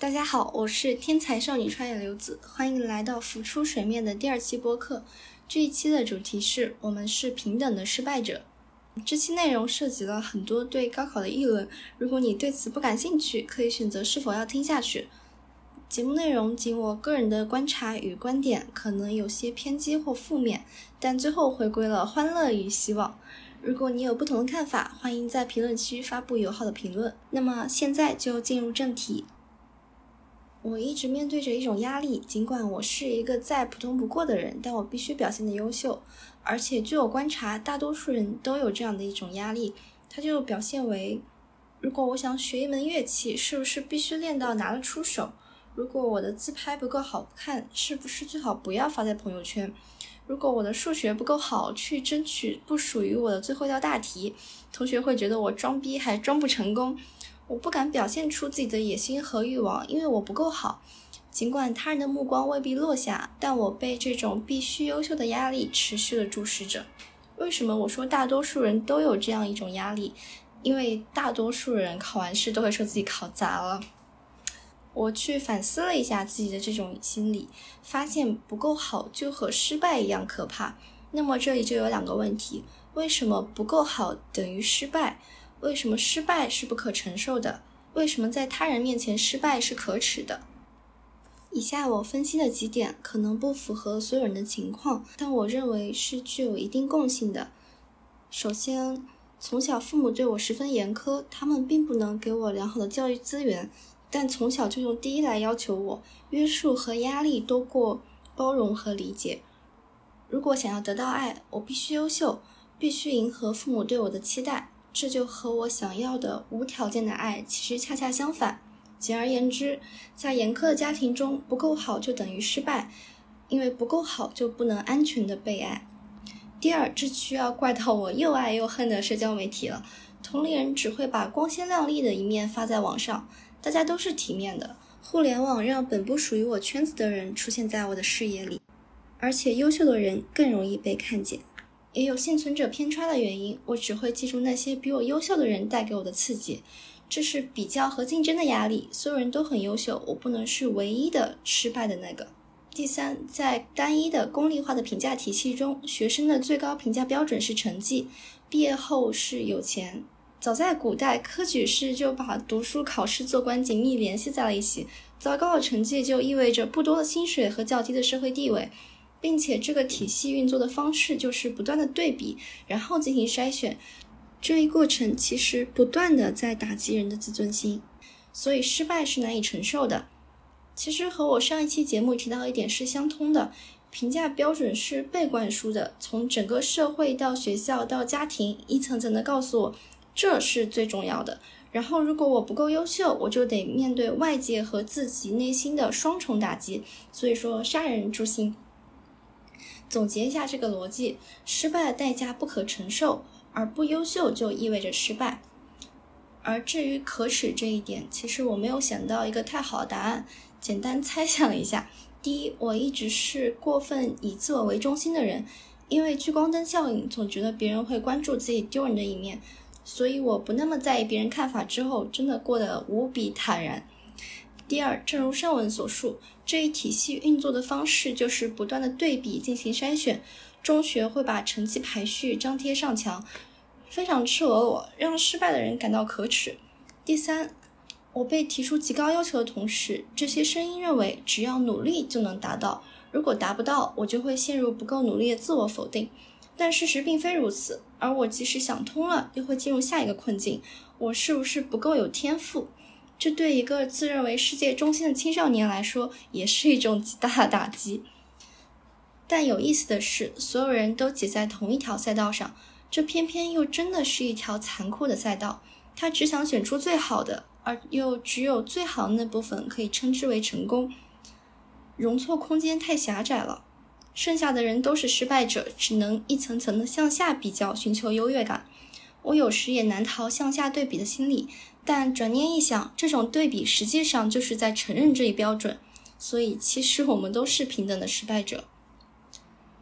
大家好，我是天才少女穿越刘子，欢迎来到浮出水面的第二期播客。这一期的主题是我们是平等的失败者。这期内容涉及了很多对高考的议论，如果你对此不感兴趣，可以选择是否要听下去。节目内容仅我个人的观察与观点，可能有些偏激或负面，但最后回归了欢乐与希望。如果你有不同的看法，欢迎在评论区发布友好的评论。那么现在就进入正题。我一直面对着一种压力，尽管我是一个再普通不过的人，但我必须表现的优秀。而且据我观察，大多数人都有这样的一种压力，它就表现为：如果我想学一门乐器，是不是必须练到拿得出手？如果我的自拍不够好看，是不是最好不要发在朋友圈？如果我的数学不够好，去争取不属于我的最后一道大题，同学会觉得我装逼还装不成功。我不敢表现出自己的野心和欲望，因为我不够好。尽管他人的目光未必落下，但我被这种必须优秀的压力持续的注视着。为什么我说大多数人都有这样一种压力？因为大多数人考完试都会说自己考砸了。我去反思了一下自己的这种心理，发现不够好就和失败一样可怕。那么这里就有两个问题：为什么不够好等于失败？为什么失败是不可承受的？为什么在他人面前失败是可耻的？以下我分析的几点可能不符合所有人的情况，但我认为是具有一定共性的。首先，从小父母对我十分严苛，他们并不能给我良好的教育资源，但从小就用第一来要求我，约束和压力多过包容和理解。如果想要得到爱，我必须优秀，必须迎合父母对我的期待。这就和我想要的无条件的爱其实恰恰相反。简而言之，在严苛的家庭中，不够好就等于失败，因为不够好就不能安全的被爱。第二，这需要怪到我又爱又恨的社交媒体了。同龄人只会把光鲜亮丽的一面发在网上，大家都是体面的。互联网让本不属于我圈子的人出现在我的视野里，而且优秀的人更容易被看见。也有幸存者偏差的原因，我只会记住那些比我优秀的人带给我的刺激，这是比较和竞争的压力。所有人都很优秀，我不能是唯一的失败的那个。第三，在单一的功利化的评价体系中，学生的最高评价标准是成绩，毕业后是有钱。早在古代，科举试就把读书考试做官紧密联系在了一起，糟糕的成绩就意味着不多的薪水和较低的社会地位。并且这个体系运作的方式就是不断的对比，然后进行筛选。这一过程其实不断的在打击人的自尊心，所以失败是难以承受的。其实和我上一期节目提到一点是相通的，评价标准是被灌输的，从整个社会到学校到家庭，一层层的告诉我这是最重要的。然后如果我不够优秀，我就得面对外界和自己内心的双重打击。所以说杀人诛心。总结一下这个逻辑：失败的代价不可承受，而不优秀就意味着失败。而至于可耻这一点，其实我没有想到一个太好的答案。简单猜想一下：第一，我一直是过分以自我为中心的人，因为聚光灯效应，总觉得别人会关注自己丢人的一面，所以我不那么在意别人看法，之后真的过得无比坦然。第二，正如上文所述，这一体系运作的方式就是不断的对比进行筛选。中学会把成绩排序张贴上墙，非常赤裸裸，让失败的人感到可耻。第三，我被提出极高要求的同时，这些声音认为只要努力就能达到，如果达不到，我就会陷入不够努力的自我否定。但事实并非如此，而我即使想通了，又会进入下一个困境：我是不是不够有天赋？这对一个自认为世界中心的青少年来说，也是一种极大的打击。但有意思的是，所有人都挤在同一条赛道上，这偏偏又真的是一条残酷的赛道。他只想选出最好的，而又只有最好的那部分可以称之为成功。容错空间太狭窄了，剩下的人都是失败者，只能一层层的向下比较，寻求优越感。我有时也难逃向下对比的心理。但转念一想，这种对比实际上就是在承认这一标准，所以其实我们都是平等的失败者。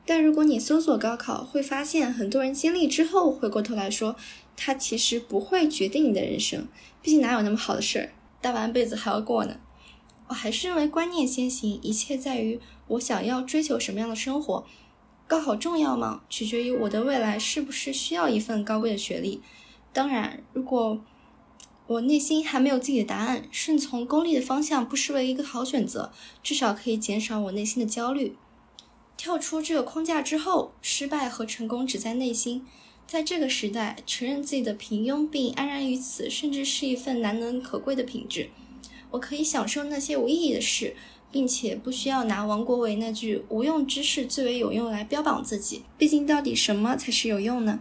但如果你搜索高考，会发现很多人经历之后回过头来说，它其实不会决定你的人生，毕竟哪有那么好的事儿，大半辈子还要过呢。我还是认为观念先行，一切在于我想要追求什么样的生活。高考重要吗？取决于我的未来是不是需要一份高贵的学历。当然，如果我内心还没有自己的答案，顺从功利的方向不失为一个好选择，至少可以减少我内心的焦虑。跳出这个框架之后，失败和成功只在内心。在这个时代，承认自己的平庸并安然于此，甚至是一份难能可贵的品质。我可以享受那些无意义的事，并且不需要拿王国维那句“无用之事最为有用”来标榜自己。毕竟，到底什么才是有用呢？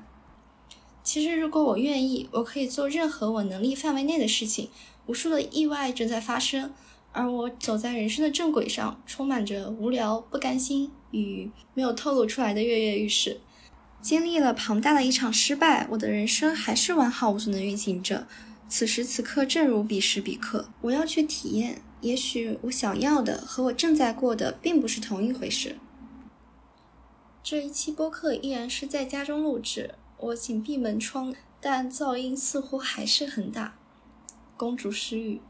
其实，如果我愿意，我可以做任何我能力范围内的事情。无数的意外正在发生，而我走在人生的正轨上，充满着无聊、不甘心与没有透露出来的跃跃欲试。经历了庞大的一场失败，我的人生还是完好无损的运行着。此时此刻，正如彼时彼刻，我要去体验。也许我想要的和我正在过的并不是同一回事。这一期播客依然是在家中录制。我紧闭门窗，但噪音似乎还是很大。公主失语。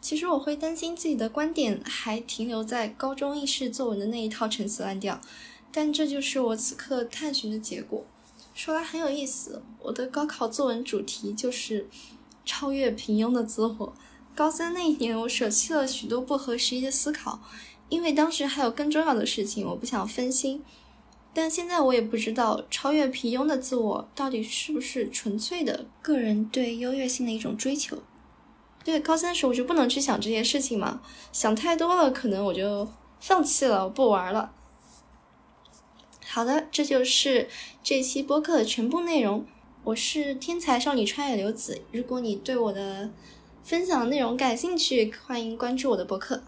其实我会担心自己的观点还停留在高中应试作文的那一套陈词滥调，但这就是我此刻探寻的结果。说来很有意思，我的高考作文主题就是超越平庸的自我。高三那一年，我舍弃了许多不合时宜的思考，因为当时还有更重要的事情，我不想分心。但现在我也不知道，超越平庸的自我到底是不是纯粹的个人对优越性的一种追求？对，高三时我就不能去想这些事情嘛？想太多了，可能我就放弃了，我不玩了。好的，这就是这期播客的全部内容。我是天才少女川野留子。如果你对我的分享内容感兴趣，欢迎关注我的博客。